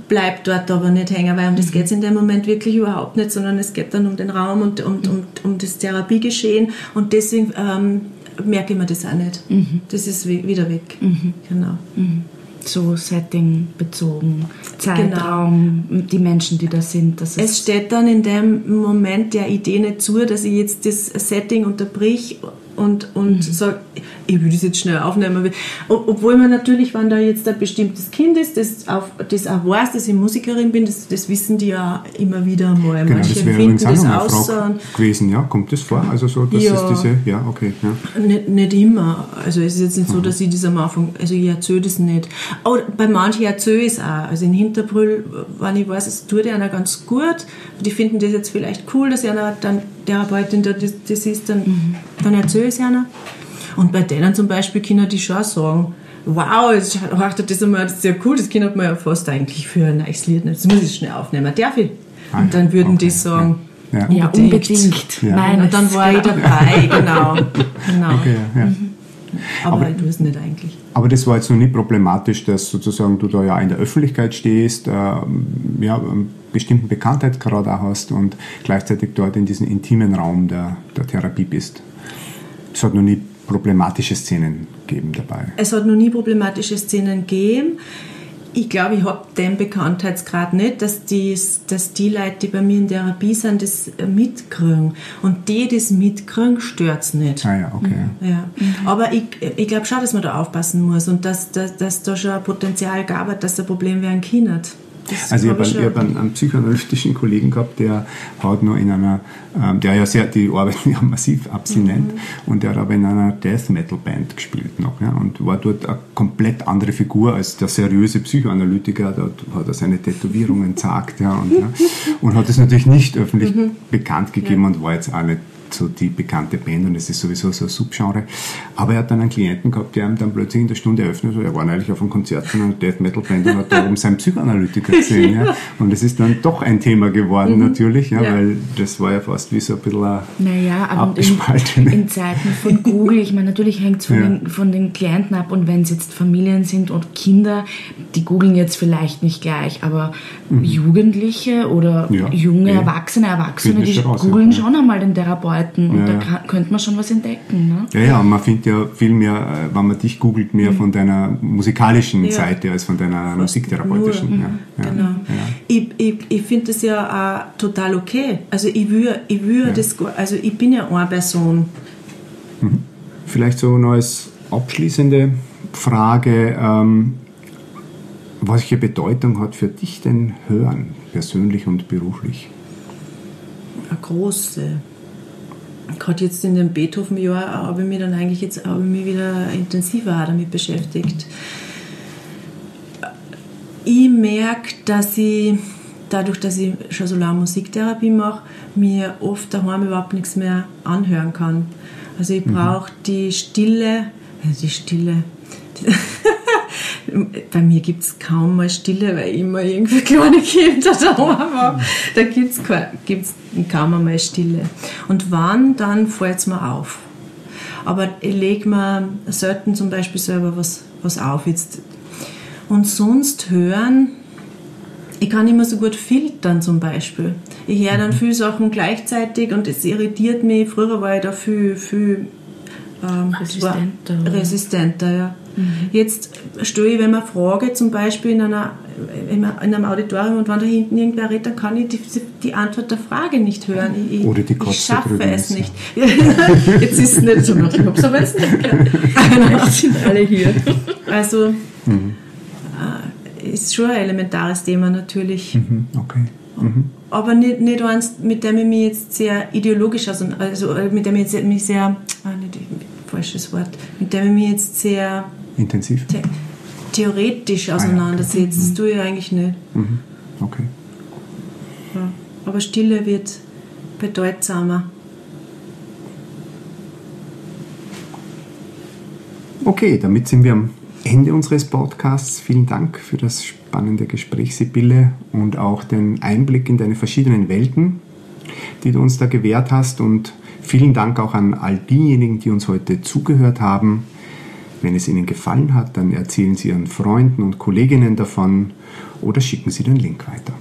Bleibt dort aber nicht hängen, weil um das mhm. geht es in dem Moment wirklich überhaupt nicht, sondern es geht dann um den Raum und um, um, um das Therapiegeschehen und deswegen ähm, merke ich mir das auch nicht. Mhm. Das ist wieder weg. Mhm. Genau. Mhm. So Setting bezogen, Zeitraum, genau. die Menschen, die da sind. Das es steht dann in dem Moment der Idee nicht zu, dass ich jetzt das Setting unterbrich und, und mhm. sage, ich will das jetzt schnell aufnehmen. Obwohl man natürlich, wenn da jetzt ein bestimmtes Kind ist, das, auf, das auch weiß, dass ich Musikerin bin, das, das wissen die ja immer wieder mal. Genau, Manche das wäre übrigens auch noch eine Frage gewesen, ja, kommt das vor? Also so, dass ja, es diese, ja, okay. Ja. Nicht, nicht immer. Also es ist jetzt nicht so, dass ich das am Anfang, also ich erzähle das nicht. Aber bei manchen erzähle ich es auch. Also in Hinterbrüll, wenn ich weiß, es tut einer ganz gut, die finden das jetzt vielleicht cool, dass einer dann Therapeutin das, das ist, dann, mhm. Dann erzähle ich es einer. Und bei denen zum Beispiel können die schon sagen, wow, jetzt hört das einmal, das ist ja cool, das Kind hat man ja fast eigentlich für ein neues Lied, das muss ich schnell aufnehmen, darf ich? Ah, und dann würden okay. die sagen, ja, ja unbedingt. Ja. Nein, und dann war ich dabei, genau. genau. Okay, ja. Mhm. Aber, aber ich tue es nicht eigentlich. Aber das war jetzt noch nicht problematisch, dass sozusagen du da ja in der Öffentlichkeit stehst, äh, ja, bestimmten Bekanntheitsgrad auch hast und gleichzeitig dort in diesem intimen Raum der, der Therapie bist. Es hat noch nie problematische Szenen gegeben dabei? Es hat noch nie problematische Szenen gegeben. Ich glaube, ich habe den Bekanntheitsgrad nicht, dass die, dass die Leute, die bei mir in Therapie sind, das mitkriegen. Und die, die das mitkriegen, stört es nicht. Ah ja, okay. Mhm. Ja. Mhm. Aber ich, ich glaube schon, dass man da aufpassen muss und dass, dass, dass da schon ein Potenzial gab, dass ein Problem werden kann. Also ich habe ich hab einen, einen, psychoanalytischen Kollegen gehabt, der hat nur in einer, ähm, der ja sehr, die arbeiten ja massiv abstinent mhm. und der hat aber in einer Death Metal Band gespielt noch ja, und war dort eine komplett andere Figur als der seriöse Psychoanalytiker, dort hat er seine Tätowierungen gezeigt ja, und, ja, und hat es natürlich nicht öffentlich mhm. bekannt gegeben ja. und war jetzt auch nicht so die bekannte Band und es ist sowieso so ein Subgenre. Aber er hat dann einen Klienten gehabt, der ihm dann plötzlich in der Stunde eröffnet hat, er war eigentlich auf einem Konzert von einer Death Metal Band und hat da oben seinen Psychoanalytiker gesehen. ja. Und es ist dann doch ein Thema geworden Mhm. natürlich, ja, weil das war ja fast wie so ein bisschen ein Naja, aber in, in Zeiten von Google, ich meine, natürlich hängt es von, Ja. den, von den Klienten ab und wenn es jetzt Familien sind und Kinder, die googeln jetzt vielleicht nicht gleich, aber Jugendliche oder Mhm. Ja, junge. Erwachsene, Erwachsene, die googeln ja. schon einmal den Therapeuten und Ja, da ja. kann, könnte man schon was entdecken. Ne? Ja, ja, und man findet ja viel mehr, äh, wenn man dich googelt, mehr von deiner musikalischen Mhm. Ja. Seite als von deiner musiktherapeutischen. Nur. Ja, ja, Genau. Ja. Ich, ich, ich finde das ja auch total okay. Also ich will, ich will das, gar- also ich bin ja eine Person. Vielleicht so noch als abschließende Frage, ähm, welche Bedeutung hat für dich denn Hören, persönlich und beruflich? eine große. Gerade jetzt in dem Beethoven-Jahr habe ich mich dann eigentlich jetzt habe ich mich wieder intensiver damit beschäftigt. Ich merke, dass ich dadurch, dass ich schon so lange Musiktherapie mache, mir oft daheim überhaupt nichts mehr anhören kann. Also ich brauche die Stille, also die Stille. Bei mir gibt es kaum mal Stille, weil ich immer irgendwie kleine Kinder daheim habe. Da gibt es gibt's kaum einmal Stille. Und wann, dann fällt es mir auf. Aber ich lege mir selten zum Beispiel selber was, was auf. Jetzt. Und sonst hören, ich kann immer so gut filtern zum Beispiel. Ich höre dann viele Sachen gleichzeitig und es irritiert mich. Früher war ich da viel, viel ähm, Resistenter, resistenter. Ja. Jetzt stelle ich, wenn man frage, zum Beispiel in, einer, in einem Auditorium und wenn da hinten irgendwer redet, dann kann ich die, die Antwort der Frage nicht hören. Ich, ich- Oder die ich Kotze schaffe drüben es nicht. jetzt ist es nicht so, ich habe es aber jetzt nicht. Jetzt sind alle hier. Also Mhm. äh, ist schon ein elementares Thema natürlich. Mhm, okay. Mhm. Aber nicht, nicht eins, mit dem ich mich jetzt sehr ideologisch, also, also mit dem ich jetzt mich sehr, ah, nicht, falsches Wort, mit dem ich mich jetzt sehr Intensiv? the theoretisch ja, okay. Das tue ich eigentlich nicht. Mhm. Okay. Ja. Aber Stille wird bedeutsamer. Okay, damit sind wir am Ende unseres Podcasts. Vielen Dank für das spannende Gespräch, Sibylle, und auch den Einblick in deine verschiedenen Welten, die du uns da gewährt hast. Und vielen Dank auch an all diejenigen, die uns heute zugehört haben. Wenn es Ihnen gefallen hat, dann erzählen Sie Ihren Freunden und Kolleginnen davon oder schicken Sie den Link weiter.